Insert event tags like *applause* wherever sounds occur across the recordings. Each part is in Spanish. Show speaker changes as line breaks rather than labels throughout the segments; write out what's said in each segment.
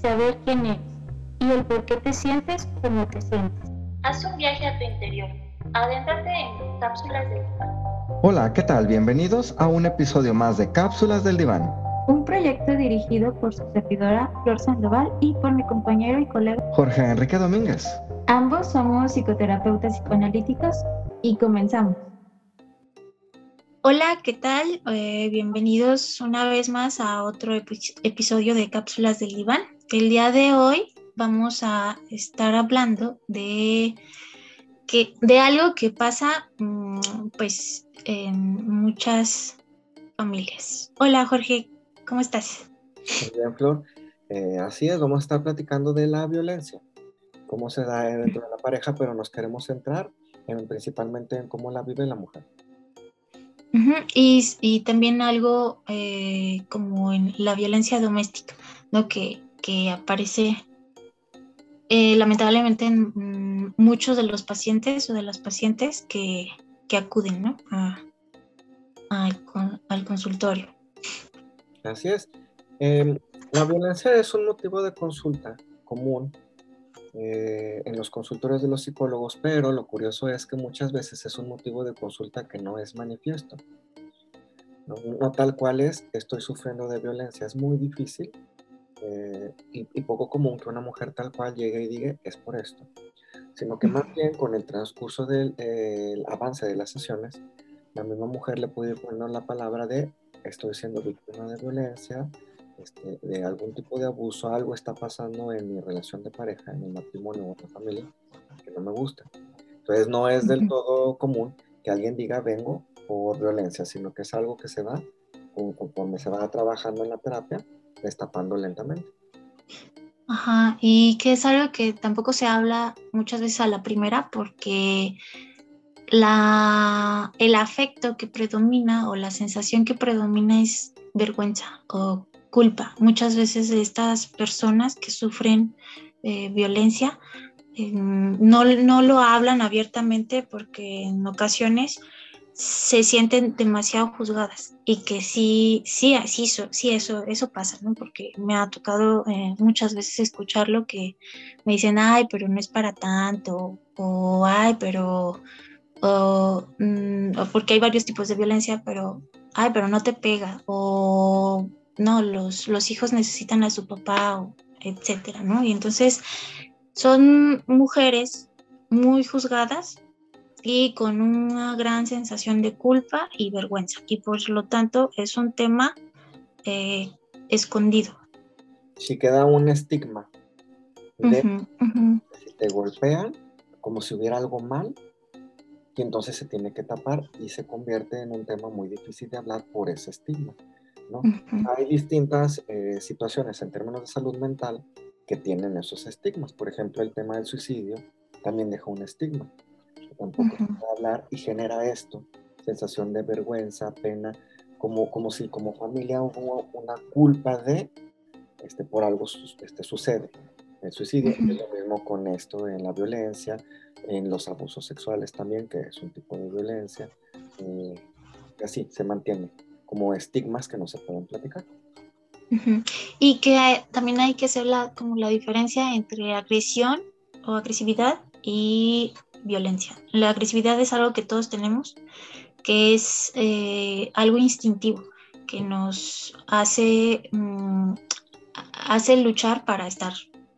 saber quién eres y el por qué te sientes como te sientes. Haz un viaje a tu interior. Adéntrate en cápsulas del diván.
Hola, ¿qué tal? Bienvenidos a un episodio más de Cápsulas del Diván.
Un proyecto dirigido por su servidora Flor Sandoval y por mi compañero y colega.
Jorge Enrique Domínguez.
Ambos somos psicoterapeutas psicoanalíticos y comenzamos. Hola, ¿qué tal? Eh, bienvenidos una vez más a otro epi- episodio de Cápsulas del Diván. El día de hoy vamos a estar hablando de, que, de algo que pasa mm, pues en muchas familias. Hola Jorge, ¿cómo estás?
Muy bien, Flor. Eh, así es, vamos a estar platicando de la violencia, cómo se da dentro de la pareja, pero nos queremos centrar en, principalmente en cómo la vive la mujer.
Y también algo eh, como en la violencia doméstica, ¿no? Que, que aparece eh, lamentablemente en mm, muchos de los pacientes o de las pacientes que, que acuden, ¿no? A- al con- al consultorio.
Así es. Eh, la violencia es un motivo de consulta común eh, en los consultorios de los psicólogos, pero lo curioso es que muchas veces es un motivo de consulta que no es manifiesto. No tal cual es, estoy sufriendo de violencia. Es muy difícil eh, y, y poco común que una mujer tal cual llegue y diga es por esto, sino que más bien con el transcurso del eh, el avance de las sesiones, la misma mujer le puede ir poniendo la palabra de estoy siendo víctima de violencia, este, de algún tipo de abuso, algo está pasando en mi relación de pareja, en mi matrimonio o en la familia que no me gusta. Entonces no es del todo común que alguien diga vengo por violencia, sino que es algo que se va con- conforme se va trabajando en la terapia, destapando lentamente.
Ajá, y que es algo que tampoco se habla muchas veces a la primera porque la, el afecto que predomina o la sensación que predomina es vergüenza o culpa. Muchas veces estas personas que sufren eh, violencia eh, no, no lo hablan abiertamente porque en ocasiones se sienten demasiado juzgadas y que sí, sí, sí, eso, sí, eso, eso pasa, ¿no? Porque me ha tocado eh, muchas veces escucharlo que me dicen, ay, pero no es para tanto, o ay, pero, mm, o porque hay varios tipos de violencia, pero, ay, pero no te pega, o no, los, los hijos necesitan a su papá, o etcétera, ¿no? Y entonces son mujeres muy juzgadas y con una gran sensación de culpa y vergüenza. Y por lo tanto es un tema eh, escondido.
Si queda un estigma de si te golpean, como si hubiera algo mal, y entonces se tiene que tapar y se convierte en un tema muy difícil de hablar por ese estigma. ¿no? Hay distintas eh, situaciones en términos de salud mental que tienen esos estigmas. Por ejemplo, el tema del suicidio también deja un estigma. Tampoco puede hablar y genera esto, sensación de vergüenza, pena, como, como si como familia hubo una culpa de, este, por algo este, sucede. El suicidio es lo mismo con esto en la violencia, en los abusos sexuales también, que es un tipo de violencia. eh, y así se mantiene como estigmas que no se pueden platicar.
Y que hay- también hay que hacer la, como la diferencia entre agresión o agresividad y violencia. La agresividad es algo que todos tenemos, que es eh, algo instintivo, que nos hace, mm, hace luchar para estar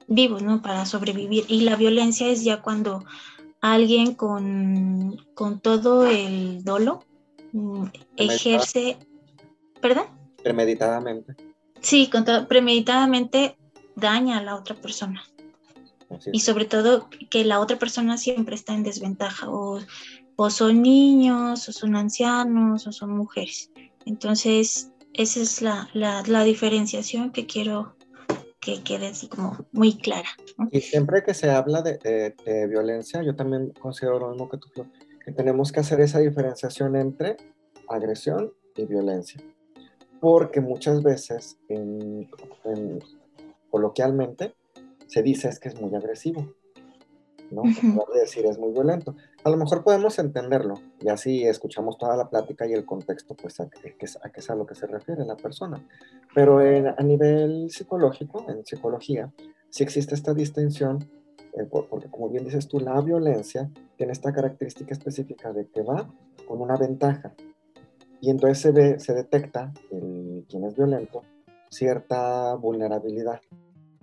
vivos, ¿no? Para sobrevivir. Y la violencia es ya cuando alguien con, con todo el dolo mm, ejerce, ¿perdón?
Premeditadamente.
Sí, con todo- premeditadamente daña a la otra persona. Y sobre todo que la otra persona siempre está en desventaja. O, o son niños, o son ancianos, o son mujeres. Entonces, esa es la, la- la diferenciación que quiero que quede así como muy clara.
Y siempre que se habla de, violencia, yo también considero lo mismo que tú, que tenemos que hacer esa diferenciación entre agresión y violencia. Porque muchas veces, coloquialmente, se dice es que es muy agresivo. ¿no? decir es muy violento. A lo mejor podemos entenderlo, y así escuchamos toda la plática y el contexto, pues a, qué es a lo que se refiere la persona. Pero a nivel psicológico, en psicología, sí existe esta distinción, eh, porque como bien dices tú, la violencia tiene esta característica específica de que va con una ventaja. Y entonces se ve, se detecta en quien es violento cierta vulnerabilidad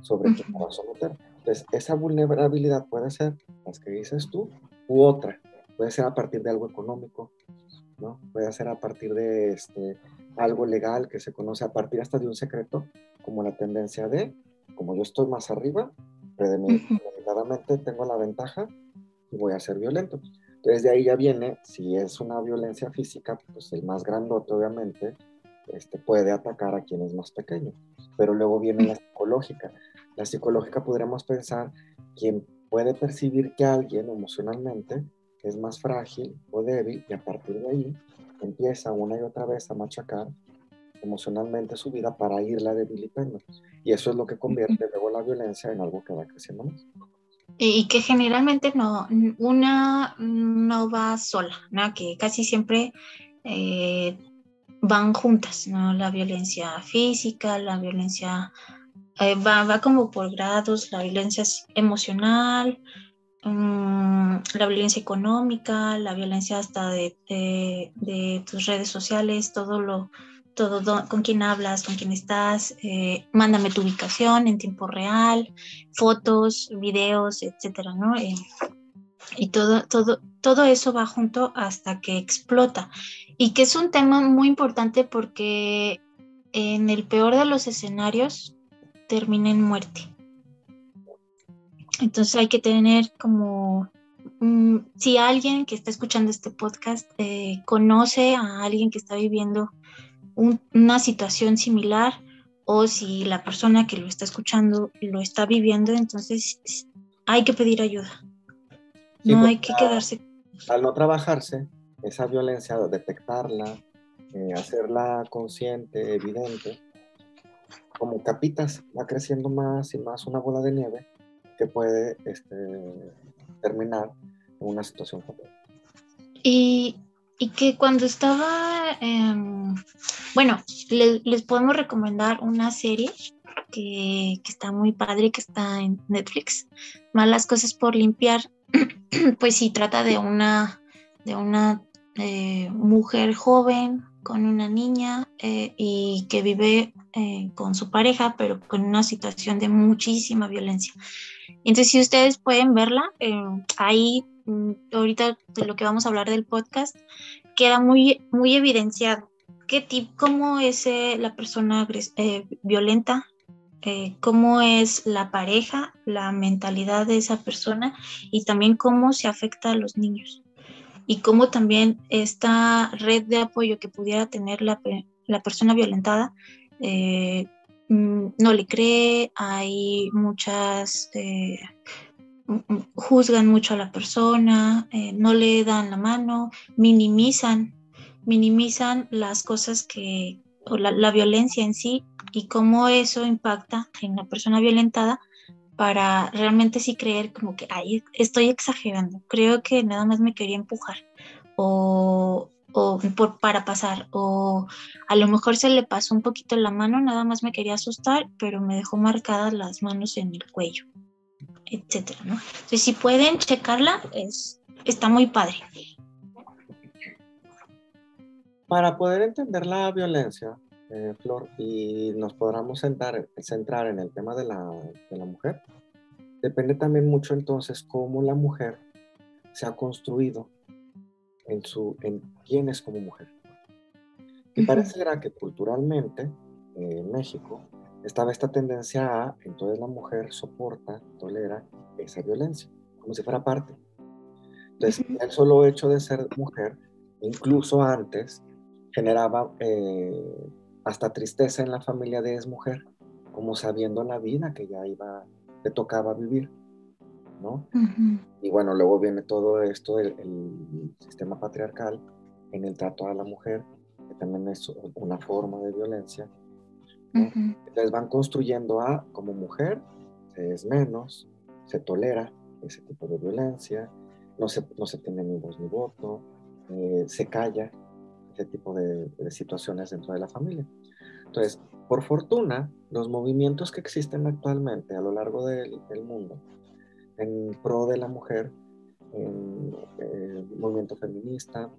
sobre quien va a someter. Entonces, esa vulnerabilidad puede ser las que dices tú u otra. Puede ser a partir de algo económico, ¿no? Puede ser a partir de este, algo legal que se conoce a partir hasta de un secreto, como la tendencia de, como yo estoy más arriba, premeditadamente tengo la ventaja y voy a ser violento. Entonces de ahí ya viene, si es una violencia física, pues el más grandote obviamente este, puede atacar a quien es más pequeño. Pero luego viene la psicológica. La psicológica podríamos pensar quien puede percibir que alguien emocionalmente es más frágil o débil y a partir de ahí empieza una y otra vez a machacar emocionalmente su vida para irla debilitando. Y eso es lo que convierte luego la violencia en algo que va creciendo más.
Y que generalmente no, una no va sola, ¿no? que casi siempre eh, van juntas, ¿no? La violencia física, la violencia eh, va, va, como por grados, la violencia emocional, mm, la violencia económica, la violencia hasta de, de, tus redes sociales, todo lo, todo con quién hablas, con quién estás, eh, mándame tu ubicación en tiempo real, fotos, videos, etcétera, ¿no? Eh, y todo, todo, todo eso va junto hasta que explota. Y que es un tema muy importante porque en el peor de los escenarios termina en muerte. Entonces hay que tener como, mm, si alguien que está escuchando este podcast eh, conoce a alguien que está viviendo una situación similar o si la persona que lo está escuchando lo está viviendo, entonces hay que pedir ayuda. no hay que quedarse.
Al no trabajarse, esa violencia, detectarla, eh, hacerla consciente, evidente, como capitas, va creciendo más y más una bola de nieve que puede este, terminar en una situación completa.
Y, y que cuando estaba, bueno, les podemos recomendar una serie que, que, está muy padre, que está en Netflix, Malas cosas por limpiar, *clears throat* pues sí, trata de una, de una eh, mujer joven con una niña eh, y que vive eh, con su pareja, pero con una situación de muchísima violencia. Entonces, si ustedes pueden verla, ahí Mm, ahorita de lo que vamos a hablar del podcast, queda muy, muy evidenciado qué tipo, cómo es eh, la persona eh, violenta, eh, cómo es la pareja, la mentalidad de esa persona y también cómo se afecta a los niños. Y cómo también esta red de apoyo que pudiera tener la, la persona violentada mm, no le cree, hay muchas juzgan mucho a la persona, eh, no le dan la mano, minimizan, minimizan las cosas que, o la, violencia en sí y cómo eso impacta en la persona violentada para realmente sí creer como que, ay, estoy exagerando, creo que nada más me quería empujar o, o por, para pasar, o a lo mejor se le pasó un poquito la mano, nada más me quería asustar, pero me dejó marcadas las manos en el cuello etcétera, ¿no? Entonces, si pueden checarla, es, está muy padre.
Para poder entender la violencia, eh, Flor, y nos podamos centrar, centrar en el tema de la, de la mujer, depende también mucho entonces cómo la mujer se ha construido en, su, en quién es como mujer. Y parecerá que culturalmente eh, en México estaba esta tendencia a, entonces la mujer soporta, tolera esa violencia, como si fuera parte. Entonces, el solo hecho de ser mujer, incluso antes, generaba eh, hasta tristeza en la familia de es mujer, como sabiendo la vida que ya iba, que tocaba vivir, ¿no? Y bueno, luego viene todo esto, el, sistema patriarcal en el trato a la mujer, que también es una forma de violencia. Entonces van construyendo a, como mujer, se es menos, se tolera ese tipo de violencia, no se, no se tiene ni voz ni voto, eh, se calla ese tipo de, situaciones dentro de la familia. Entonces, por fortuna, los movimientos que existen actualmente a lo largo del, mundo en pro de la mujer, en el eh, movimiento feminista,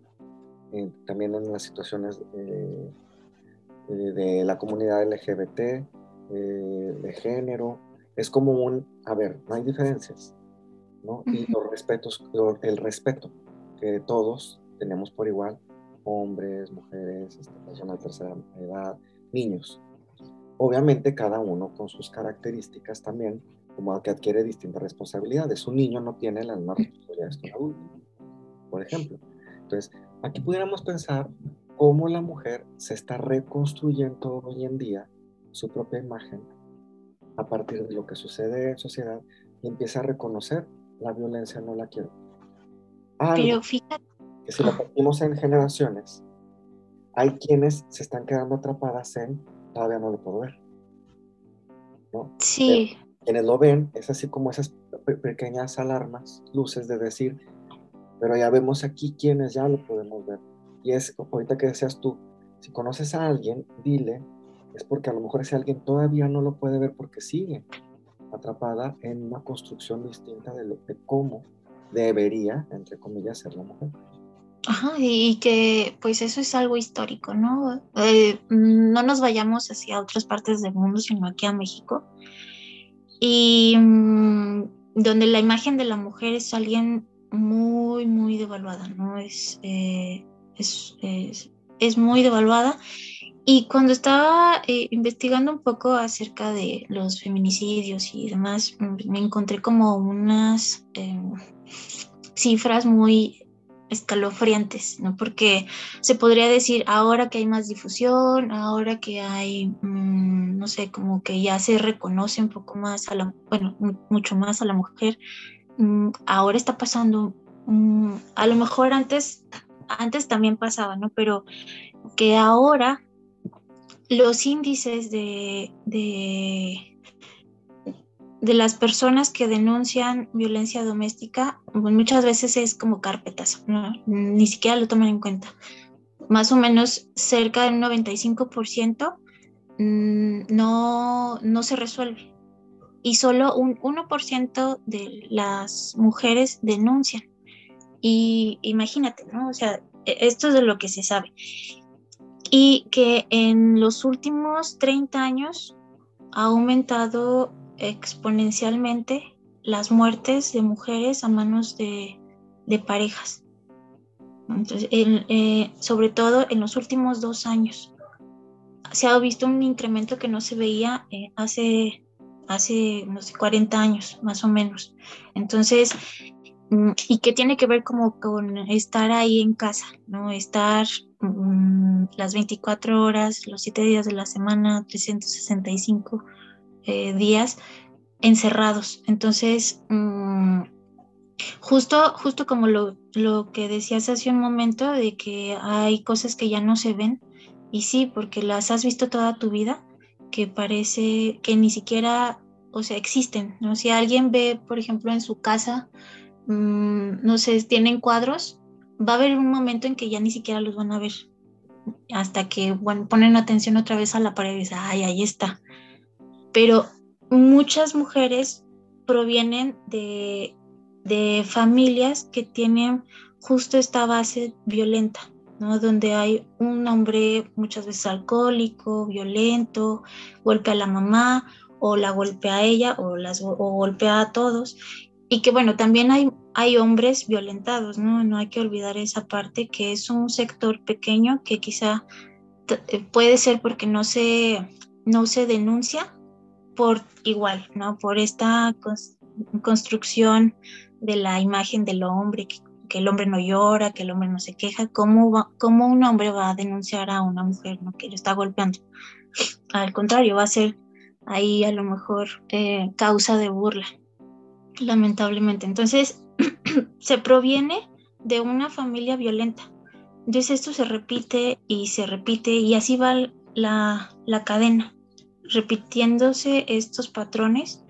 también en las situaciones eh, de la comunidad LGBT, de género, es como un, a ver, no hay diferencias, ¿no? Y los respetos, el respeto que todos tenemos por igual, hombres, mujeres, este, personas de tercera edad, niños. Obviamente cada uno con sus características también, como que adquiere distintas responsabilidades. Un niño no tiene las mismas responsabilidades que un adulto, por ejemplo. Entonces, aquí pudiéramos pensar cómo la mujer se está reconstruyendo hoy en día su propia imagen a partir de lo que sucede en sociedad y empieza a reconocer la violencia no la quiero.
Pero fíjate,
que si lo partimos en generaciones, hay quienes se están quedando atrapadas en todavía no lo puedo ver. ¿no?
Sí.
quienes lo ven, es así como esas pequeñas alarmas, luces de decir, pero ya vemos aquí quienes ya lo podemos ver. Y es, ahorita que decías tú, si conoces a alguien, dile, es porque a lo mejor ese alguien todavía no lo puede ver porque sigue atrapada en una construcción distinta de, lo, de cómo debería, entre comillas, ser la mujer.
Ajá, y que pues eso es algo histórico, ¿no? Eh, no nos vayamos hacia otras partes del mundo, sino aquí a México. Y mm, donde la imagen de la mujer es alguien muy, muy devaluada, ¿no? Es, eh, es, es, es, muy devaluada. Y cuando estaba eh, investigando un poco acerca de los feminicidios y demás, mm, me encontré como unas cifras muy escalofriantes, ¿no? Porque se podría decir ahora que hay más difusión, ahora que hay, mm, no sé, como que ya se reconoce un poco más a la, bueno, mucho más a la mujer, mm, ahora está pasando, mm, a lo mejor antes, antes también pasaba, ¿no? Pero que ahora los índices de, de de las personas que denuncian violencia doméstica, pues, muchas veces es como carpetas, ni siquiera lo toman en cuenta. Más o menos cerca del 95% mm, no, no se resuelve. Y solo un 1% de las mujeres denuncian. Y imagínate, ¿no? O sea, e, esto es de lo que se sabe. Y que en los últimos 30 años ha aumentado exponencialmente las muertes de mujeres a manos de, parejas. Entonces, eh, sobre todo en los últimos dos años, se ha visto un incremento que no se veía eh, hace, hace, no sé, 40 años, más o menos. Entonces, mm, y que tiene que ver como con estar ahí en casa, ¿no? Estar mm, las 24 horas, los 7 días de la semana, 365 eh, días encerrados. Entonces, mm, justo, justo como lo, lo, que decías hace un momento, de que hay cosas que ya no se ven, y sí, porque las has visto toda tu vida, que parece que ni siquiera, o sea, existen, ¿no? Si alguien ve, por ejemplo, en su casa, mm, no sé, tienen cuadros, va a haber un momento en que ya ni siquiera los van a ver, hasta que, bueno, ponen atención otra vez a la pared y dicen, ay, ahí está pero muchas mujeres provienen de, familias que tienen justo esta base violenta, ¿no? Donde hay un hombre muchas veces alcohólico, violento, golpea a la mamá o la golpea a ella o, las, o golpea a todos. Y que bueno, también hay, hay hombres violentados, ¿no? No hay que olvidar esa parte que es un sector pequeño que quizá eh, puede ser porque no se, no se denuncia por igual, ¿no? Por esta construcción de la imagen del hombre, que, el hombre no llora, que el hombre no se queja, ¿cómo, ¿cómo un hombre va a denunciar a una mujer que lo está golpeando? Al contrario, va a ser ahí a lo mejor eh, causa de burla, lamentablemente. Entonces, *clears throat* se proviene de una familia violenta. Entonces esto se repite y se repite y así va la, la cadena, repitiéndose estos patrones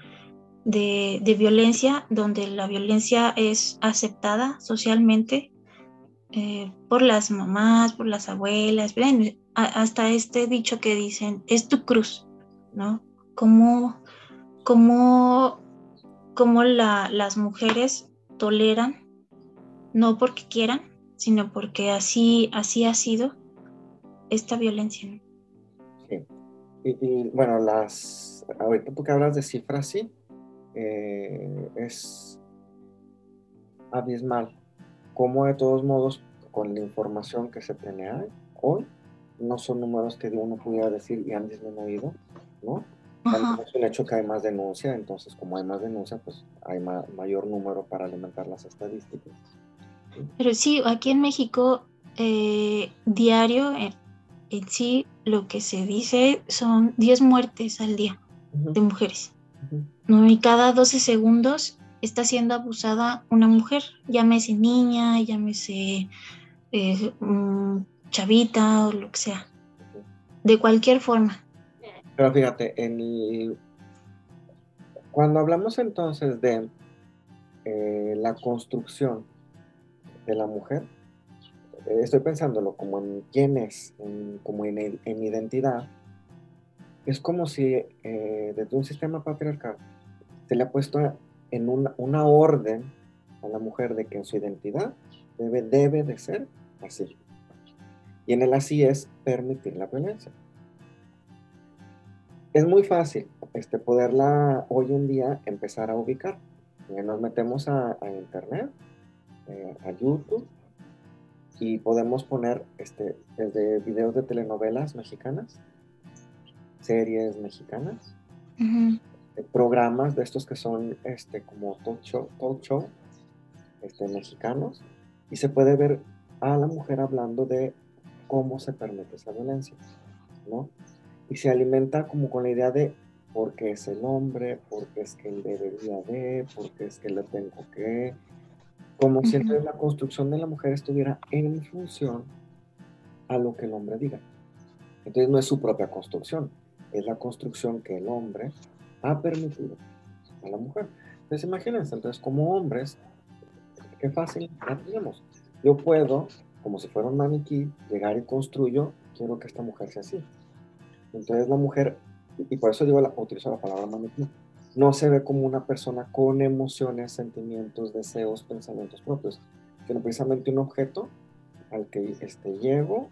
de, violencia, donde la violencia es aceptada socialmente eh, por las mamás, por las abuelas, hasta este dicho que dicen, es tu cruz, ¿no? La, las mujeres toleran, no porque quieran, sino porque así, así ha sido esta violencia.
Y, bueno, las, ahorita tú que hablas de cifras, sí, eh, es abismal como de todos modos, con la información que se tiene hoy, no son números que uno pudiera decir y han disminuido, ¿no? Es un hecho que hay más denuncia, entonces como hay más denuncia, pues hay mayor número para alimentar las estadísticas.
Pero sí, aquí en México, eh, diario, en, sí, lo que se dice son 10 muertes al día de mujeres. ¿no? Y cada 12 segundos está siendo abusada una mujer, llámese niña, llámese eh, mm, chavita o lo que sea, de cualquier forma.
Pero fíjate, en cuando hablamos entonces de eh, la construcción de la mujer, estoy pensándolo como en quién es, como en, en, identidad, es como si desde un sistema patriarcal se le ha puesto en una, una, orden a la mujer de que en su identidad debe, debe de ser así. Y en el así es permitir la violencia. Es muy fácil este, poderla hoy en día empezar a ubicar. Nos metemos a, internet, eh, a YouTube, y podemos poner este, desde videos de telenovelas mexicanas, series mexicanas, programas de estos que son este, como talk show, talk show este, mexicanos y se puede ver a la mujer hablando de cómo se permite esa violencia, ¿no? Y se alimenta como con la idea de por qué es el hombre, por qué es que él debería de, por qué es que le tengo que, como si entonces la construcción de la mujer estuviera en función a lo que el hombre diga. Entonces no es su propia construcción, es la construcción que el hombre ha permitido a la mujer. Entonces imagínense, entonces como hombres, qué fácil la tenemos. Yo puedo, como si fuera un maniquí, llegar y construyo, quiero que esta mujer sea así. Entonces la mujer, y por eso digo, la, utilizo la palabra maniquí, no se ve como una persona con emociones, sentimientos, deseos, pensamientos propios, sino precisamente un objeto al que este, llego,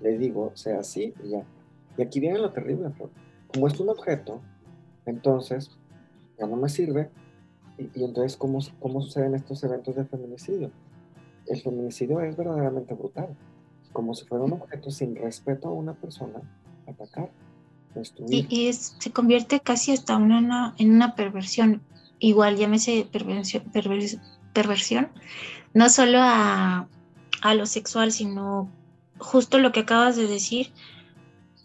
le digo, sea así y ya. Y aquí viene lo terrible, como es un objeto, entonces ya no me sirve. Y, entonces, ¿cómo, ¿cómo suceden estos eventos de feminicidio? El feminicidio es verdaderamente brutal. Como si fuera un objeto sin respeto a una persona, atacar, destruir.
Y, se convierte casi hasta una, en una perversión. Igual llámese perversión, perversión no solo a, a lo sexual, sino justo lo que acabas de decir,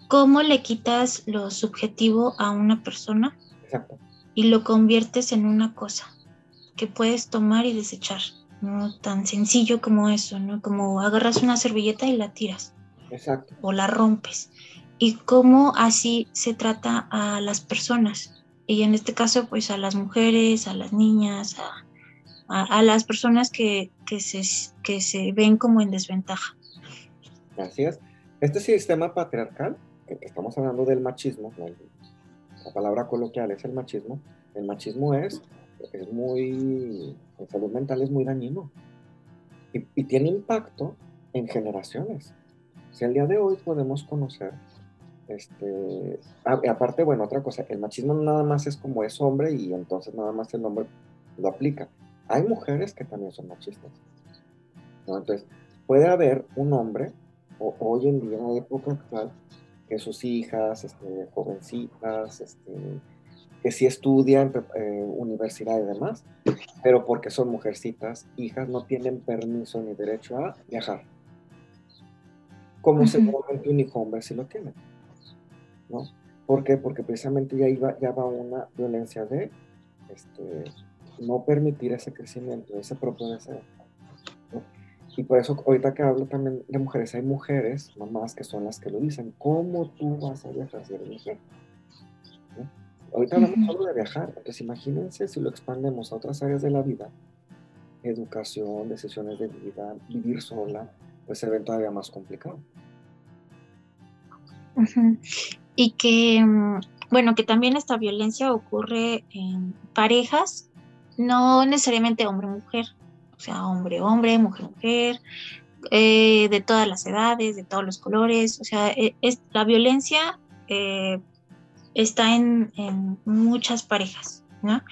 cómo le quitas lo subjetivo a una persona y lo conviertes en una cosa que puedes tomar y desechar. No tan sencillo como eso, ¿no? Como agarras una servilleta y la tiras.
Exacto.
O la rompes. Y cómo así se trata a las personas. Y en este caso, pues a las mujeres, a las niñas, a, a, las personas que, que, se, que se ven como en desventaja.
Es. Este sistema patriarcal estamos hablando del machismo, la, palabra coloquial es el machismo, el machismo es, es muy, en salud mental es muy dañino y, tiene impacto en generaciones. Si al día de hoy podemos conocer, este, aparte, bueno, otra cosa, el machismo nada más es como es hombre y entonces nada más el hombre lo aplica. Hay mujeres que también son machistas. Entonces, puede haber un hombre, o, hoy en día, en la época actual, que sus hijas, este, jovencitas, este, que sí estudian eh, universidad y demás, pero porque son mujercitas, hijas, no tienen permiso ni derecho a viajar. Como seguramente un hijo hombre sí lo tiene. ¿No? ¿Por qué? Porque precisamente ya, iba, ya va una violencia de este, no permitir ese crecimiento, ese propio deseo. Y por eso ahorita que hablo también de mujeres, hay mujeres, mamás, que son las que lo dicen, ¿cómo tú vas a viajar si eres mujer? Ahorita hablamos solo de viajar, entonces imagínense si lo expandemos a otras áreas de la vida, educación, decisiones de vida, vivir sola, pues se ve todavía más complicado.
Y que, mm, bueno, que también esta violencia ocurre en parejas, no necesariamente hombre-mujer, o sea, hombre-hombre, mujer-mujer, eh, de todas las edades, de todos los colores, o sea, e, es, la violencia eh, está en, en, muchas parejas, ¿no?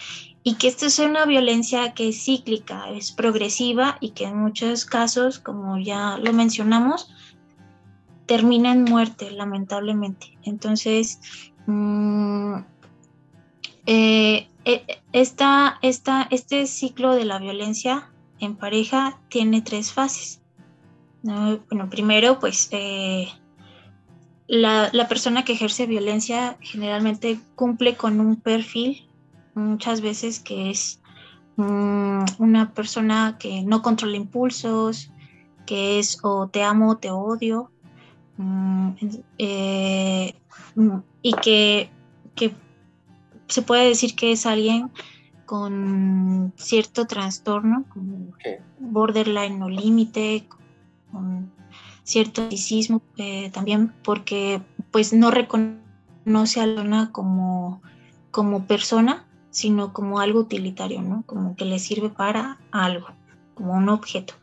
Y que esto es una violencia que es cíclica, es progresiva y que en muchos casos, como ya lo mencionamos, termina en muerte, lamentablemente. Entonces, mmm, eh, esta, esta, este ciclo de la violencia en pareja tiene tres fases. Bueno, primero, pues eh, la, la, persona que ejerce violencia generalmente cumple con un perfil, muchas veces que es um, una persona que no controla impulsos, que es o te amo o te odio, Mm, eh, mm, y que, que, se puede decir que es alguien con cierto trastorno, como borderline o límite, con cierto narcisismo eh, también, porque pues no reconoce a Lona como, como persona, sino como algo utilitario, ¿no? Como que le sirve para algo, como un objeto.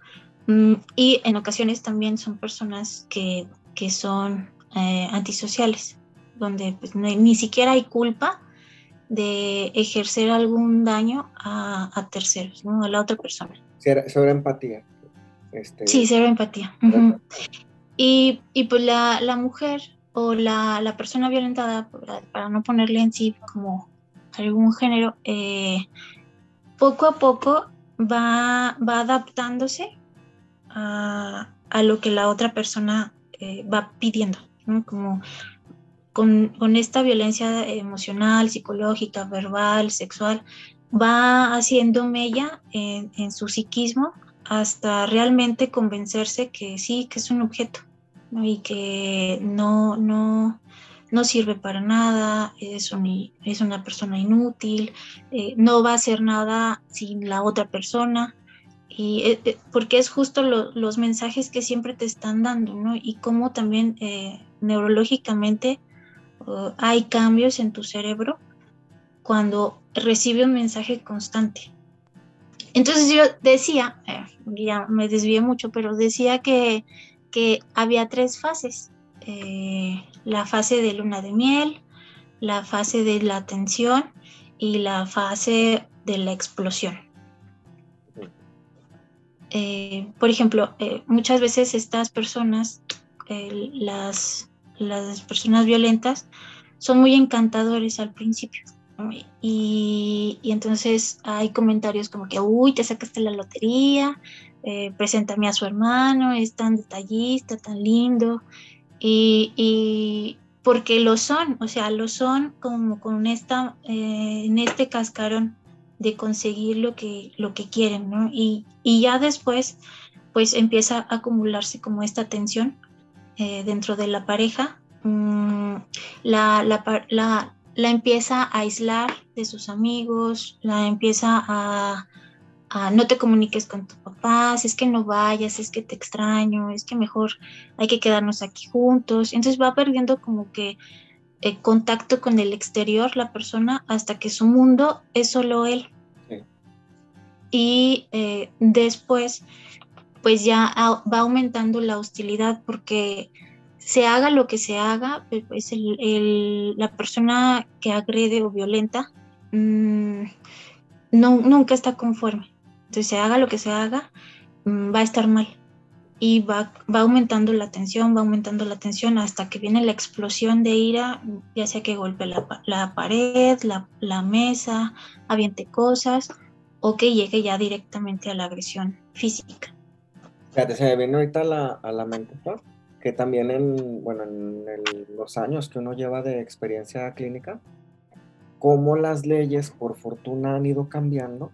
Mm, y en ocasiones también son personas que que son eh, antisociales, donde pues, ni siquiera hay culpa de ejercer algún daño a, terceros, ¿no? a la otra persona.
Sobre empatía. Este...
Sí, sobre empatía. y, y, pues la, la mujer o la, la, persona violentada, para no ponerle en sí como algún género, eh, poco a poco va, va adaptándose a, a, lo que la otra persona va pidiendo, como con, con, esta violencia emocional, psicológica, verbal, sexual, va haciendo mella en, en, su psiquismo hasta realmente convencerse que sí, que es un objeto y que no, no, no sirve para nada, es, un, es una persona inútil, eh, no va a hacer nada sin la otra persona y eh, eh, porque es justo los mensajes que siempre te están dando, ¿no? Y cómo también eh, neurológicamente uh, hay cambios en tu cerebro cuando recibe un mensaje constante. Entonces yo decía, ya me desvié mucho, pero decía que, que había tres fases. la fase de luna de miel, la fase de la tensión y la fase de la explosión. Eh, por ejemplo, eh, muchas veces estas personas, eh, las, las personas violentas, son muy encantadores al principio. Y, y, entonces hay comentarios como que, uy, te sacaste la lotería, preséntame a su hermano, es tan detallista, tan lindo. Y, y, porque lo son, o sea, lo son como con esta, en este cascarón de conseguir lo que, lo que quieren, ¿no? Y, y ya después, pues empieza a acumularse como esta tensión eh, dentro de la pareja, mm, la, la, la, la, empieza a aislar de sus amigos, la empieza a, no te comuniques con tu papá, si es que no vayas, es que te extraño, es que mejor hay que quedarnos aquí juntos, entonces va perdiendo como que eh, contacto con el exterior, la persona, hasta que su mundo es solo él. Y eh, después, pues ya va aumentando la hostilidad porque se haga lo que se haga, eh, pues el, la persona que agrede o violenta mm, no, nunca está conforme. Entonces, se haga lo que se haga, mm, va a estar mal y va, va aumentando la tensión, va aumentando la tensión hasta que viene la explosión de ira, ya sea que golpee la, la pared, la, la, mesa, aviente cosas o que llegue ya directamente a la agresión física.
Fíjate, se me viene ahorita a la, a la mente, que también en, bueno, en los años que uno lleva de experiencia clínica, cómo las leyes por fortuna han ido cambiando,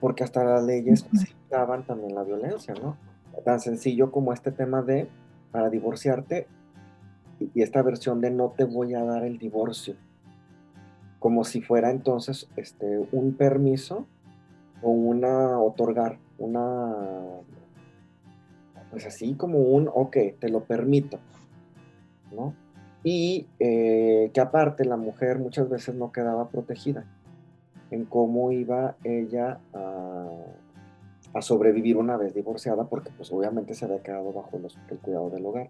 porque hasta las leyes daban también la violencia, ¿no? Tan sencillo como este tema de, para divorciarte, y esta versión de no te voy a dar el divorcio, como si fuera entonces este, un permiso o una otorgar, una, pues así como un, ok, te lo permito, ¿no? Y eh, que aparte la mujer muchas veces no quedaba protegida en cómo iba ella a, a sobrevivir una vez divorciada, porque pues obviamente se había quedado bajo el cuidado del hogar.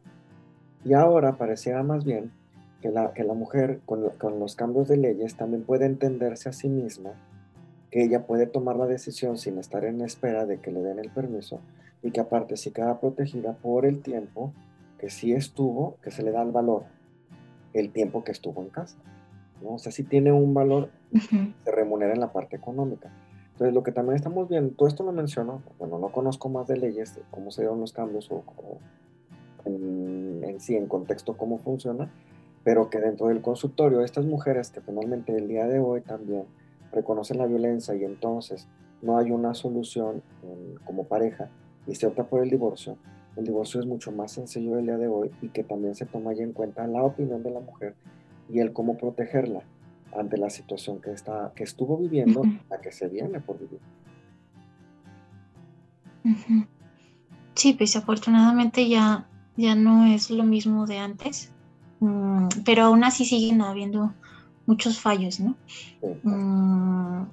Y ahora pareciera más bien que la, que la mujer con, con, los cambios de leyes también puede entenderse a sí misma, que ella puede tomar la decisión sin estar en espera de que le den el permiso y que aparte si queda protegida por el tiempo que sí estuvo, que se le da el valor, el tiempo que estuvo en casa. ¿no? O sea, sí tiene un valor, se remunera en la parte económica. Entonces, lo que también estamos viendo, todo esto lo menciono, bueno, no conozco más de leyes, cómo se dieron los cambios o, en, sí, en contexto, cómo funciona, pero que dentro del consultorio, estas mujeres que finalmente el día de hoy también reconocen la violencia y entonces no hay una solución como pareja y se opta por el divorcio, el divorcio es mucho más sencillo el día de hoy y que también se toma en cuenta la opinión de la mujer y el cómo protegerla ante la situación que, está, que estuvo viviendo, la que se viene por vivir.
Sí, pues afortunadamente ya, ya no es lo mismo de antes, mm, pero aún así siguen habiendo muchos fallos, ¿no? Mm,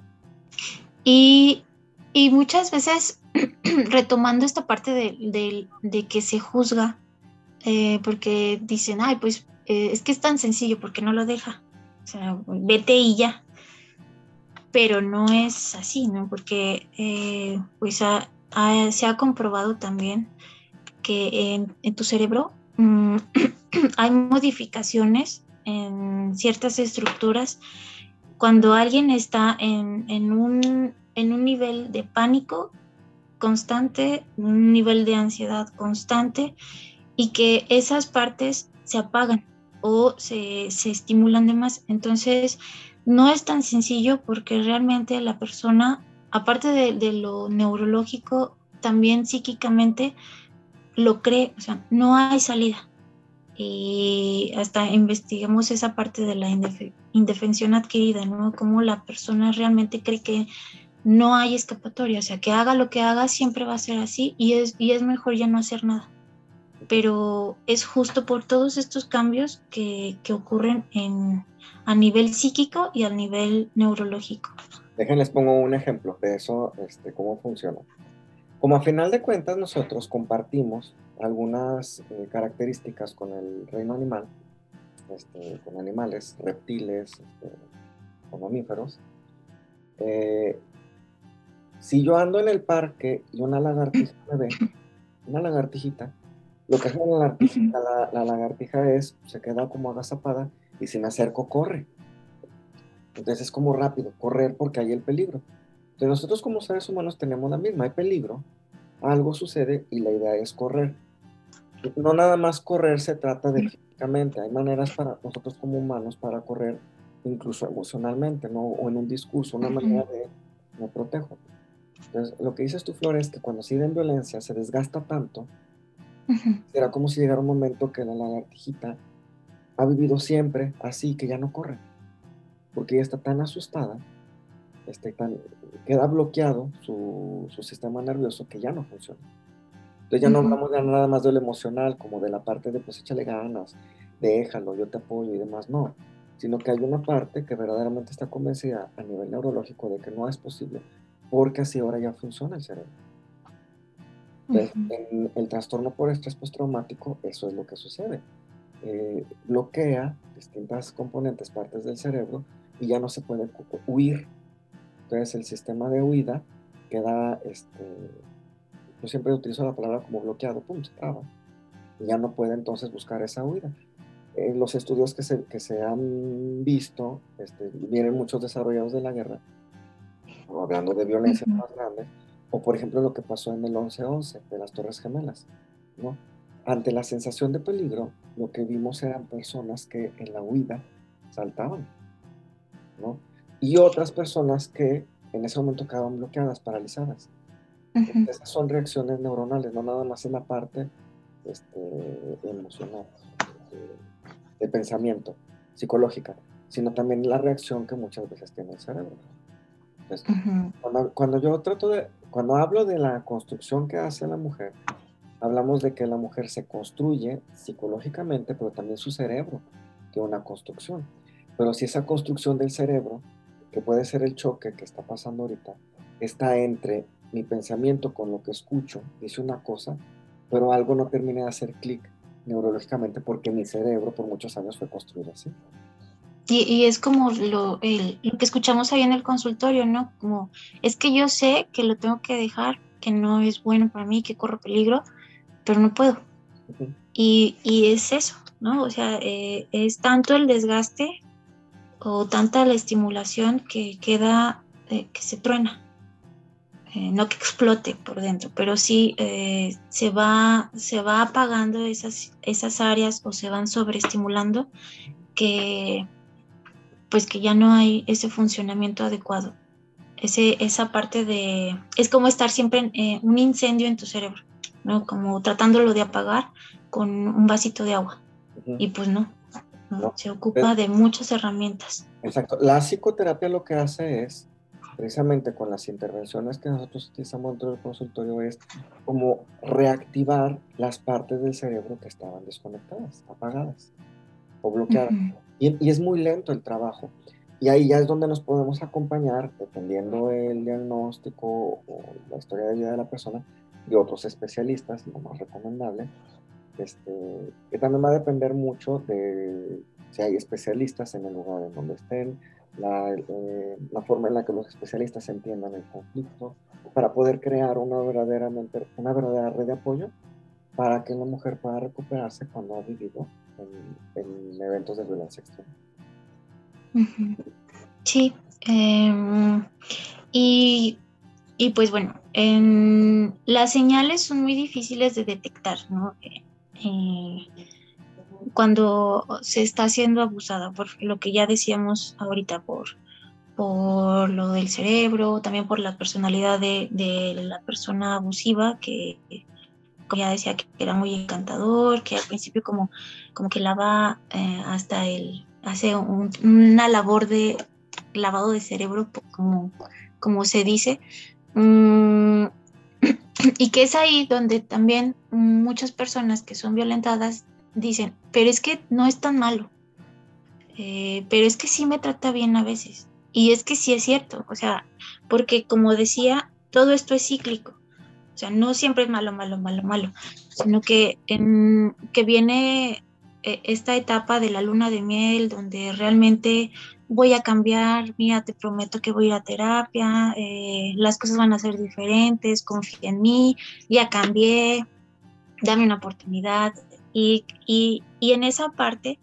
y, y, muchas veces, *clears throat* retomando esta parte de, de, que se juzga, eh, porque dicen, ay, pues eh, es que es tan sencillo, porque no lo deja? O sea, vete y ya. Pero no es así, ¿no? Porque eh, pues se ha comprobado también que en, tu cerebro mm, *clears throat* hay modificaciones en ciertas estructuras cuando alguien está en, un nivel de pánico constante, un nivel de ansiedad constante y que esas partes se apagan o se, se estimulan de más. Entonces, no es tan sencillo porque realmente la persona, aparte de, lo neurológico, también psíquicamente lo cree, o sea, no hay salida. Y hasta investigamos esa parte de la indefensión adquirida, ¿no? Cómo la persona realmente cree que no hay escapatoria, o sea, que haga lo que haga siempre va a ser así y es, y es mejor ya no hacer nada pero es justo por todos estos cambios que, ocurren en, a nivel psíquico y a nivel neurológico.
Déjenles pongo un ejemplo de eso, este, cómo funciona. Como a final de cuentas nosotros compartimos algunas eh, características con el reino animal, este, con animales, reptiles, este, con mamíferos, eh, si yo ando en el parque y una lagartija me ve, una lagartijita, lo que hace la lagartija, la, lagartija es, se queda como agazapada y si me acerco, corre. Entonces es como rápido, correr porque hay el peligro. Entonces nosotros como seres humanos tenemos la misma, hay peligro, algo sucede y la idea es correr. No nada más correr se trata de físicamente, hay maneras para nosotros como humanos para correr incluso emocionalmente, ¿no? O en un discurso, una manera de me protejo. Entonces, lo que dices tú, Flor, es que cuando en violencia se desgasta tanto Será como si llegara un momento que la lagartijita ha vivido siempre así, que ya no corre, porque ella está tan asustada, este, tan, queda bloqueado su, sistema nervioso que ya no funciona. Entonces ya no hablamos de nada más de lo emocional, como de la parte de pues échale ganas, déjalo, yo te apoyo y demás, no, sino que hay una parte que verdaderamente está convencida a nivel neurológico de que no es posible, porque así ahora ya funciona el cerebro. En el trastorno por estrés postraumático, eso es lo que sucede. Eh, bloquea distintas componentes, partes del cerebro, y ya no se puede huir. Entonces el sistema de huida queda, este, yo siempre utilizo la palabra como bloqueado, pum, se traba. Y ya no puede entonces buscar esa huida. En los estudios que se, que se han visto, este, vienen muchos desarrollados de la guerra, hablando de violencia más grande, o por ejemplo lo que pasó en el 11-11 de las Torres Gemelas, ¿no? ante la sensación de peligro, lo que vimos eran personas que en la huida saltaban, ¿no? Y otras personas que en ese momento quedaban bloqueadas, paralizadas. Esas son reacciones neuronales, no nada más en la parte este, emocional, de, pensamiento, psicológica, sino también la reacción que muchas veces tiene el cerebro. cuando, cuando, yo trato de, cuando hablo de la construcción que hace la mujer, hablamos de que la mujer se construye psicológicamente, pero también su cerebro tiene una construcción. Pero si esa construcción del cerebro, que puede ser el choque que está pasando ahorita, está entre mi pensamiento con lo que escucho, dice una cosa, pero algo no termina de hacer clic neurológicamente porque mi cerebro por muchos años fue construido así.
Y, es como lo, que escuchamos ahí en el consultorio, ¿no? Como es que yo sé que lo tengo que dejar, que no es bueno para mí, que corro peligro, pero no puedo. y, es eso, ¿no? O sea, eh, es tanto el desgaste o tanta la estimulación que queda, eh, que se truena. Eh, no que explote por dentro, pero sí se, va, se va apagando esas, esas áreas o se van sobreestimulando que pues que ya no hay ese funcionamiento adecuado. Ese, esa parte de, es como estar siempre en un incendio en tu cerebro. ¿no? Como tratándolo de apagar con un vasito de agua. Y pues no, se ocupa de muchas herramientas.
Exacto. La psicoterapia lo que hace es, precisamente con las intervenciones que nosotros utilizamos dentro del consultorio, es como reactivar las partes del cerebro que estaban desconectadas, apagadas o bloqueadas. Y, es muy lento el trabajo. Y ahí ya es donde nos podemos acompañar, dependiendo del diagnóstico o la historia de vida de la persona, y otros especialistas, lo más recomendable, este, que también va a depender mucho de si hay especialistas en el lugar en donde estén, la, eh, la, forma en la que los especialistas entiendan el conflicto, para poder crear una, verdaderamente, una verdadera red de apoyo para que la mujer pueda recuperarse cuando ha vivido en, eventos de violencia extrema.
Sí, em, y y pues bueno, en, las señales son muy difíciles de detectar, ¿no? Eh, eh, cuando se está siendo abusada, por lo que ya decíamos ahorita, por, por lo del cerebro, también por la personalidad de, la persona abusiva, que ya decía que era muy encantador, que al principio como, como que lava eh, hasta el, hace una labor de lavado de cerebro, como, como se dice, Mm, *clears throat* y que es ahí donde también muchas personas que son violentadas dicen, pero es que no es tan malo, eh, pero es que sí me trata bien a veces. Y es que sí es cierto, o sea, porque como decía, todo esto es cíclico. O sea, no siempre es malo, malo, malo, malo, sino que, en, que viene eh, esta etapa de la luna de miel donde realmente voy a cambiar, mira, te prometo que voy a ir a terapia, eh, las cosas van a ser diferentes, confía en mí, ya cambié, dame una oportunidad. Y, y, y en esa parte,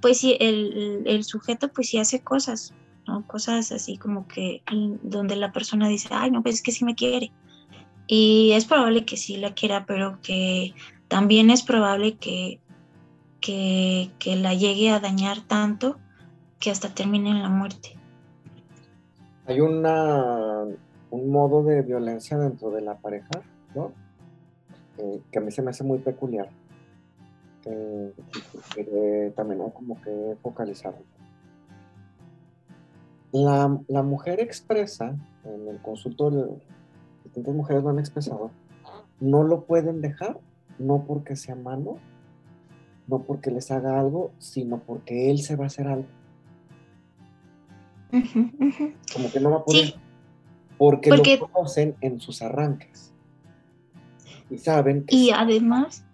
pues sí, el, el, sujeto pues sí hace cosas, ¿no? Cosas así como que donde la persona dice, ay, no, pues es que sí me quiere. Y es probable que sí la quiera, pero que también es probable que, que, que la llegue a dañar tanto que hasta termine en la muerte.
Hay una, un modo de violencia dentro de la pareja, ¿no? que a mí se me hace muy peculiar. también hay como que focalizarlo. La, la, mujer expresa en el consultorio, mujeres lo han expresado, no lo pueden dejar, no porque sea malo, no porque les haga algo, sino porque él se va a hacer algo. Como que no va a poder. Porque, lo conocen en sus arranques. Y saben
que. Y además.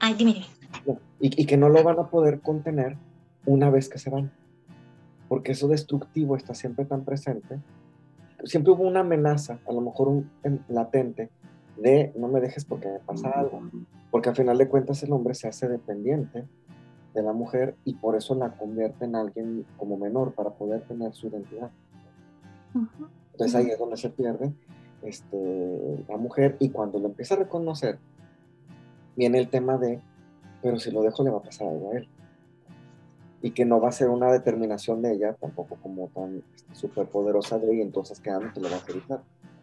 Ay, dime.
y, y que no lo van a poder contener una vez que se van. Porque eso destructivo está siempre tan presente. Siempre hubo una amenaza, a lo mejor un latente, de no me dejes porque me pasa algo. Porque al final de cuentas el hombre se hace dependiente de la mujer y por eso la convierte en alguien como menor para poder tener su identidad. Entonces ahí es donde se pierde este, la mujer y cuando lo empieza a reconocer viene el tema de, pero si lo dejo le va a pasar algo a él. Y que no va a ser una determinación de ella, tampoco como tan este, súper poderosa de ella, entonces te lo vas a evitar.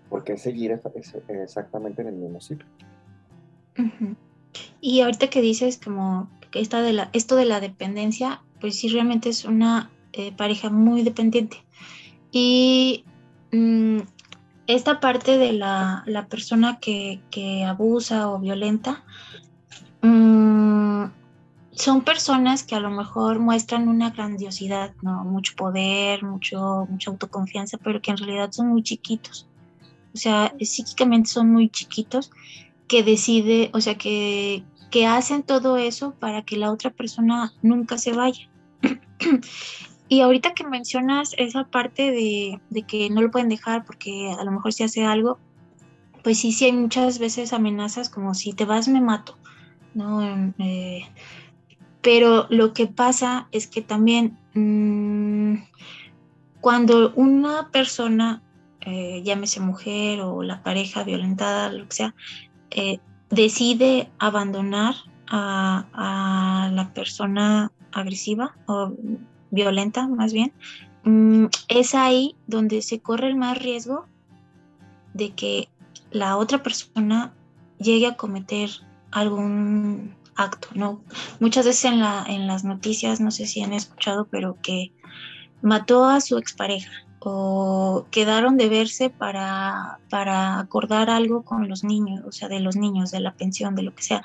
Porque es seguir exactamente en el mismo ciclo.
Y ahorita que dices como que esta de la, esto de la dependencia, pues sí realmente es una eh, pareja muy dependiente. Y mm, esta parte de la, persona que, abusa o violenta, mm, son personas que a lo mejor muestran una grandiosidad, ¿no? mucho poder, mucho, mucha autoconfianza, pero que en realidad son muy chiquitos. O sea, psíquicamente son muy chiquitos que decide, o sea, que, que hacen todo eso para que la otra persona nunca se vaya. *clears throat* Y ahorita que mencionas esa parte de, que no lo pueden dejar porque a lo mejor si hace algo, pues sí, sí hay muchas veces amenazas como si te vas me mato, ¿no? Eh, pero lo que pasa es que también mm, cuando una persona, eh, llámese mujer o la pareja violentada, lo que sea, eh, decide abandonar a, la persona agresiva o violenta más bien, mm, es ahí donde se corre el más riesgo de que la otra persona llegue a cometer algún acto, ¿no? Muchas veces en, la, en las noticias, no sé si han escuchado, pero que mató a su expareja o quedaron de verse para, para acordar algo con los niños, o sea, de los niños, de la pensión, de lo que sea,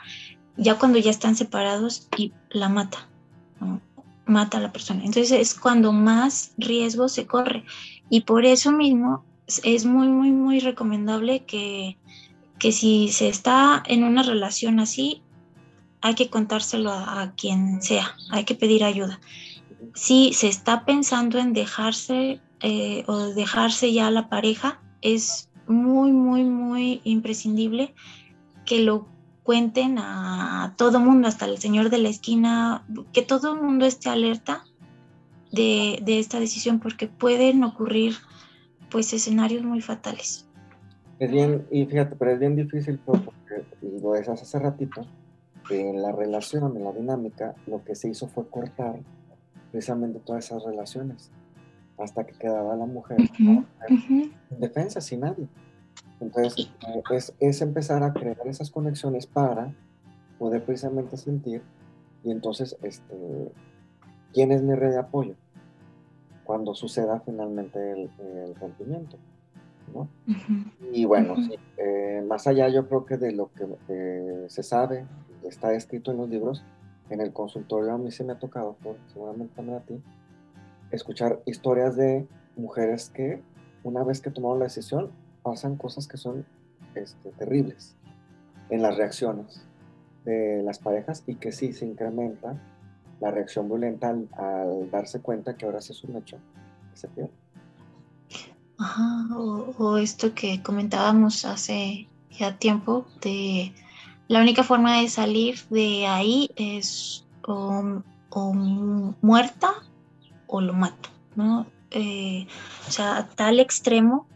ya cuando ya están separados y la mata. ¿no? mata a la persona. Entonces es cuando más riesgo se corre. Y por eso mismo es muy, muy, muy recomendable que, que si se está en una relación así, hay que contárselo a, quien sea, hay que pedir ayuda. Si se está pensando en dejarse eh, o dejarse ya la pareja, es muy, muy, muy imprescindible que lo cuenten a todo mundo, hasta el señor de la esquina, que todo el mundo esté alerta de, esta decisión porque pueden ocurrir pues escenarios muy fatales.
Es bien, y fíjate, pero es bien difícil porque, y lo decías hace ratito, que en la relación, en la dinámica, lo que se hizo fue cortar precisamente todas esas relaciones, hasta que quedaba la mujer, en defensa, sin nadie. Entonces, eh, es, es, empezar a crear esas conexiones para poder precisamente sentir y entonces, este, ¿quién es mi red de apoyo? Cuando suceda finalmente el, rompimiento. ¿no? Y bueno, eh, más allá yo creo que de lo que eh, se sabe, está escrito en los libros, en el consultorio a mí se me ha tocado, por, seguramente también a ti, escuchar historias de mujeres que una vez que tomaron la decisión pasan cosas que son este, terribles en las reacciones de las parejas y que sí se incrementa la reacción violenta al, darse cuenta que ahora sí es un hecho que se pierde.
Ajá, o, esto que comentábamos hace ya tiempo, de la única forma de salir de ahí es o, muerta o lo mato, ¿no? Eh, o sea, tal extremo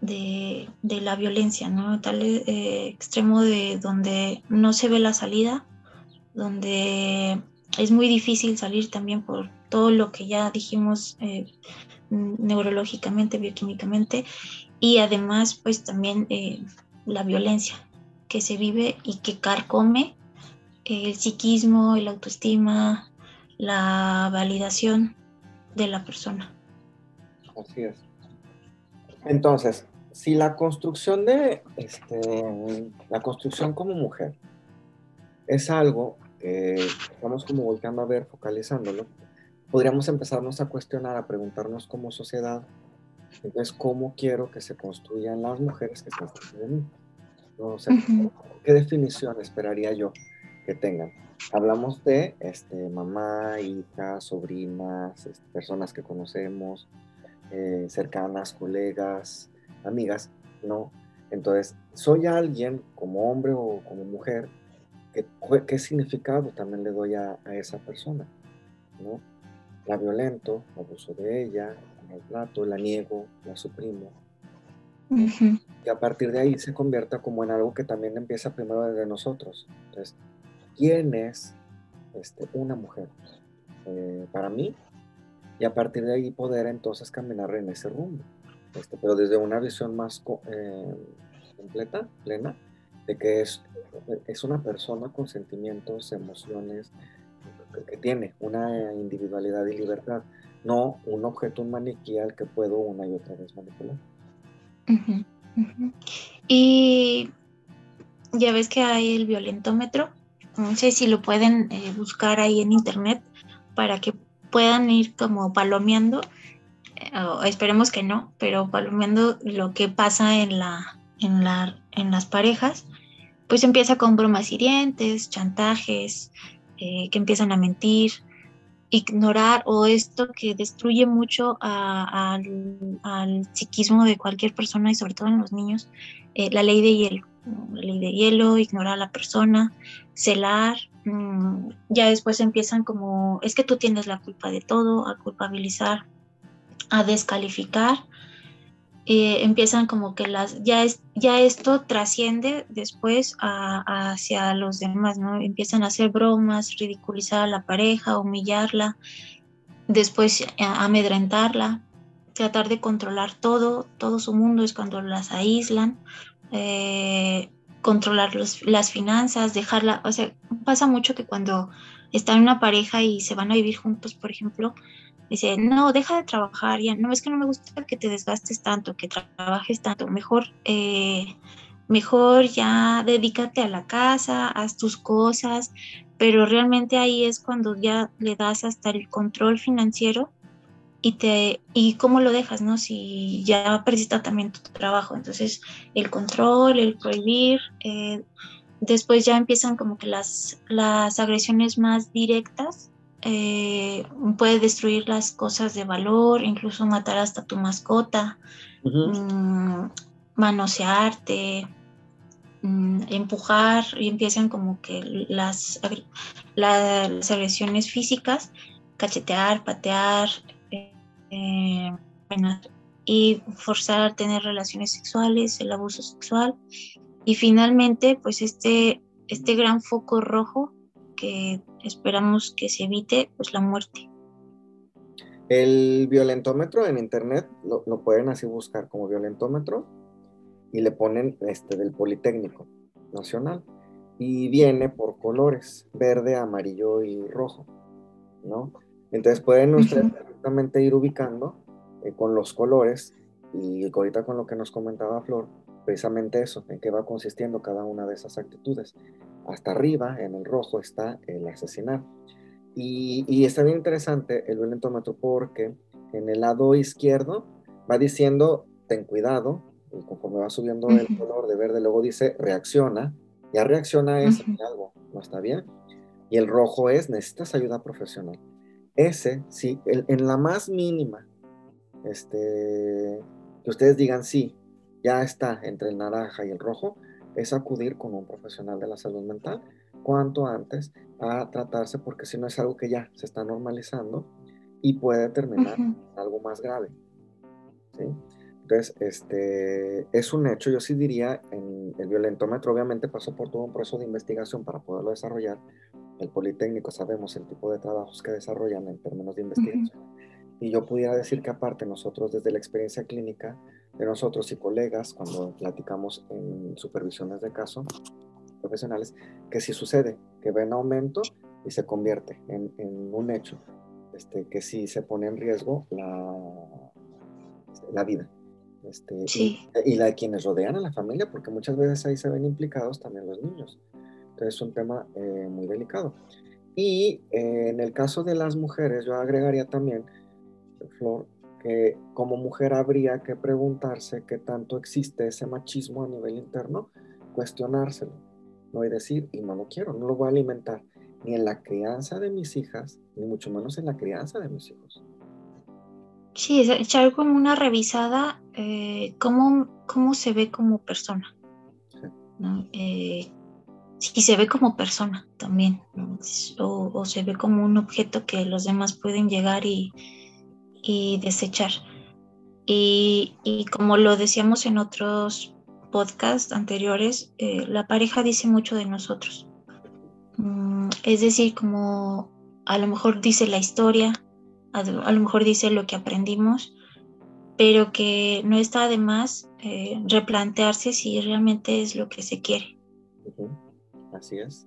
de, la violencia, ¿no? Tal eh, extremo de donde no se ve la salida, donde es muy difícil salir también por todo lo que ya dijimos eh, neurológicamente, bioquímicamente, y además pues también la violencia que se vive y que carcome el psiquismo, la autoestima, la validación de la persona.
Así es. Entonces, si la construcción de, este, la construcción como mujer es algo que estamos como volteando a ver, focalizándolo, podríamos empezarnos a cuestionar, a preguntarnos como sociedad, entonces, ¿cómo quiero que se construyan las mujeres que están de mí? ¿No? ¿Qué definición esperaría yo que tengan? Hablamos de este, mamá, hija, sobrinas, este, personas que conocemos, eh, cercanas, colegas, amigas, ¿no? Entonces, soy alguien como hombre o como mujer, ¿qué significado también le doy a, esa persona? ¿no? La violento, abuso de ella, la trato, la niego, la suprimo. Y a partir de ahí se convierta como en algo que también empieza primero desde nosotros. Entonces, ¿quién es este, una mujer? Eh, para mí, y a partir de ahí poder entonces caminar en ese rumbo. Este, pero desde una visión más eh, completa, plena, de que es, es una persona con sentimientos, emociones, que tiene una individualidad y libertad, no un objeto, un maniquí al que puedo una y otra vez manipular.
Y ya ves que hay el violentómetro, no sé si lo pueden eh, buscar ahí en internet para que puedan ir como palomeando, eh, esperemos que no, pero palomeando lo que pasa en, la, en, la, en las parejas, pues empieza con bromas hirientes, chantajes, eh, que empiezan a mentir, ignorar o esto que destruye mucho al, psiquismo de cualquier persona y sobre todo en los niños, eh, la ley de hielo. La ley de hielo, ignorar a la persona, celar, mm, ya después empiezan como, es que tú tienes la culpa de todo, a culpabilizar, a descalificar eh, empiezan como que las, ya, es, ya esto trasciende después hacia los demás, ¿no? Empiezan a hacer bromas, ridiculizar a la pareja, humillarla, después amedrentarla, tratar de controlar todo, todo su mundo es cuando las aíslan, eh, controlar las finanzas, dejarla, o sea, pasa mucho que cuando están en una pareja y se van a vivir juntos, por ejemplo, Dice, no, deja de trabajar, ya, no es que no me gusta que te desgastes tanto, que trabajes tanto, mejor, eh, mejor ya dedícate a la casa, haz tus cosas, pero realmente ahí es cuando ya le das hasta el control financiero y te y cómo lo dejas, ¿no? Si ya perdiste también tu trabajo, entonces el control, el prohibir, eh, después ya empiezan como que las, las agresiones más directas eh, puede destruir las cosas de valor, incluso matar hasta tu mascota, mm, manosearte, mm, empujar y empiezan como que las, las agresiones físicas, cachetear, patear eh, y forzar a tener relaciones sexuales, el abuso sexual. Y finalmente pues este, este gran foco rojo que esperamos que se evite pues la muerte.
El violentómetro en internet lo, pueden así buscar como violentómetro y le ponen este del Politécnico Nacional y viene por colores, verde, amarillo y rojo, ¿no? Entonces pueden ustedes perfectamente ir ubicando eh, con los colores y ahorita con lo que nos comentaba Flor, precisamente eso, en qué va consistiendo cada una de esas actitudes. Hasta arriba, en el rojo, está el asesinar. Y, está bien interesante el violentómetro porque en el lado izquierdo va diciendo, ten cuidado, y conforme va subiendo el color de verde, luego dice, reacciona, ya reacciona es algo no está bien. Y el rojo es, necesitas ayuda profesional. Ese, sí, en la más mínima, este, que ustedes digan, sí, ya está entre el naranja y el rojo, es acudir con un profesional de la salud mental cuanto antes a tratarse porque si no es algo que ya se está normalizando y puede terminar algo más grave. Entonces, este, es un hecho, yo sí diría, en el violentómetro obviamente pasó por todo un proceso de investigación para poderlo desarrollar. El Politécnico sabemos el tipo de trabajos que desarrollan en términos de investigación. Y yo pudiera decir que aparte nosotros desde la experiencia clínica de nosotros y colegas cuando platicamos en supervisiones de caso profesionales, que si sucede, que ven aumento y se convierte en, un hecho, este, que si se pone en riesgo la, la vida. Este, y, la de quienes rodean a la familia, porque muchas veces ahí se ven implicados también los niños. Entonces es un tema eh, muy delicado. Y eh, en el caso de las mujeres, yo agregaría también, Flor, que como mujer habría que preguntarse qué tanto existe ese machismo a nivel interno, cuestionárselo, no y decir, y no lo quiero, no lo voy a alimentar, ni en la crianza de mis hijas, ni mucho menos en la crianza de mis hijos.
Sí, echar como una revisada eh, cómo, cómo, se ve como persona. Eh, si se ve como persona también, o, se ve como un objeto que los demás pueden llegar y, y desechar. Y, como lo decíamos en otros podcasts anteriores, eh, la pareja dice mucho de nosotros. Mm, es decir, como a lo mejor dice la historia, a, lo mejor dice lo que aprendimos, pero que no está de más eh, replantearse si realmente es lo que se quiere.
Así es,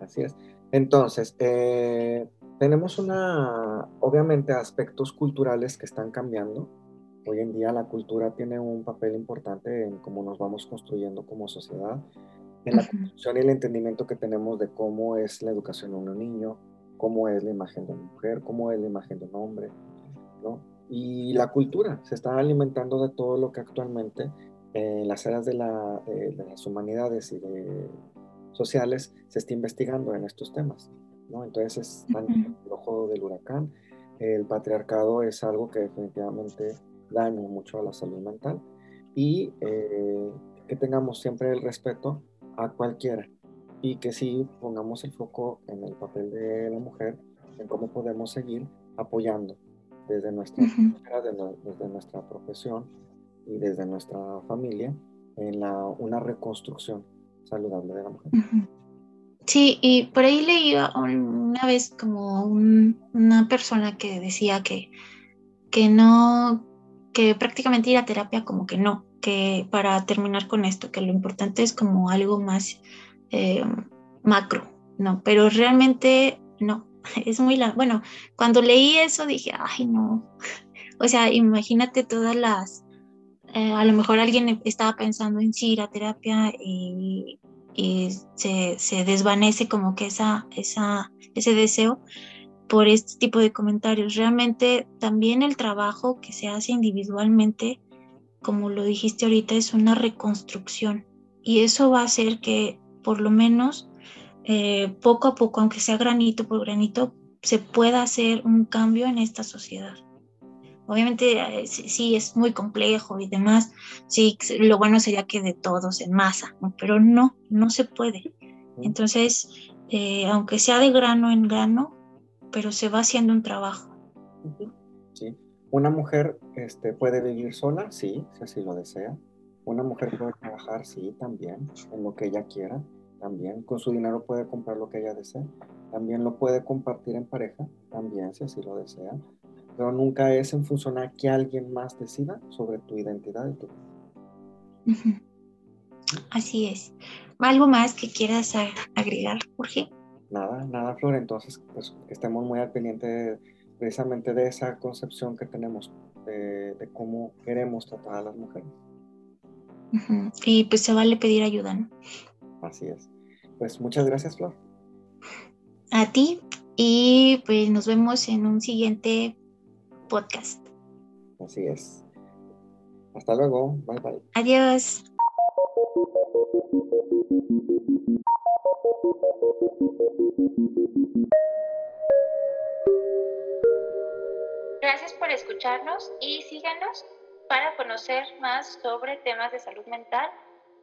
así es. Entonces, eh, tenemos una, obviamente, aspectos culturales que están cambiando. Hoy en día la cultura tiene un papel importante en cómo nos vamos construyendo como sociedad, en la construcción y el entendimiento que tenemos de cómo es la educación de un niño, cómo es la imagen de una mujer, cómo es la imagen de un hombre, ¿no? Y la cultura se está alimentando de todo lo que actualmente en las áreas de, las humanidades y de sociales se está investigando en estos temas, ¿no? Entonces, es el ojo del huracán. El patriarcado es algo que definitivamente daña mucho a la salud mental y eh, que tengamos siempre el respeto a cualquiera y que sí pongamos el foco en el papel de la mujer, en cómo podemos seguir apoyando desde nuestra, desde nuestra profesión y desde nuestra familia en la, una reconstrucción saludable de la mujer.
Sí, y por ahí leí una vez como una persona que decía que, que no, que prácticamente ir a terapia como que no, que para terminar con esto, que lo importante es como algo más eh, macro, ¿no? Pero realmente no, *laughs* es muy, la bueno, cuando leí eso dije, ay, no, *laughs* o sea, imagínate todas las, eh, a lo mejor alguien estaba pensando en sí ir a terapia y, y se, se, desvanece como que esa, esa, ese deseo por este tipo de comentarios. Realmente también el trabajo que se hace individualmente, como lo dijiste ahorita, es una reconstrucción y eso va a hacer que por lo menos eh, poco a poco, aunque sea granito por granito, se pueda hacer un cambio en esta sociedad. Obviamente eh, sí, es muy complejo y demás, sí, lo bueno sería que de todos en masa, pero no, no se puede. Entonces, eh, aunque sea de grano en grano, pero se va haciendo un trabajo.
Sí. Una mujer este, puede vivir sola, sí, si así lo desea. Una mujer puede trabajar, sí, también, en lo que ella quiera también con su dinero puede comprar lo que ella desea, también lo puede compartir en pareja, también si así lo desea, pero nunca es en función a que alguien más decida sobre tu identidad y tu
Así es. ¿Algo más que quieras agregar, Jorge?
Nada, nada, Flor. Entonces, pues que estemos muy al pendiente precisamente de esa concepción que tenemos de, de, cómo queremos tratar a las mujeres.
Y pues se vale pedir ayuda, ¿no?
Así es. Pues muchas gracias, Flor.
A ti y pues nos vemos en un siguiente podcast.
Así es. Hasta luego. Bye bye.
Adiós. Gracias por escucharnos y síganos para conocer más sobre temas de salud mental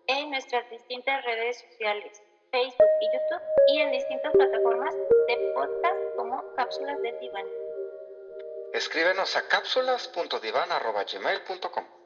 en nuestras distintas redes sociales. Facebook y YouTube y en distintas plataformas de podcast como Cápsulas del Diván.
Escríbenos a cápsulas.divan.gmail.com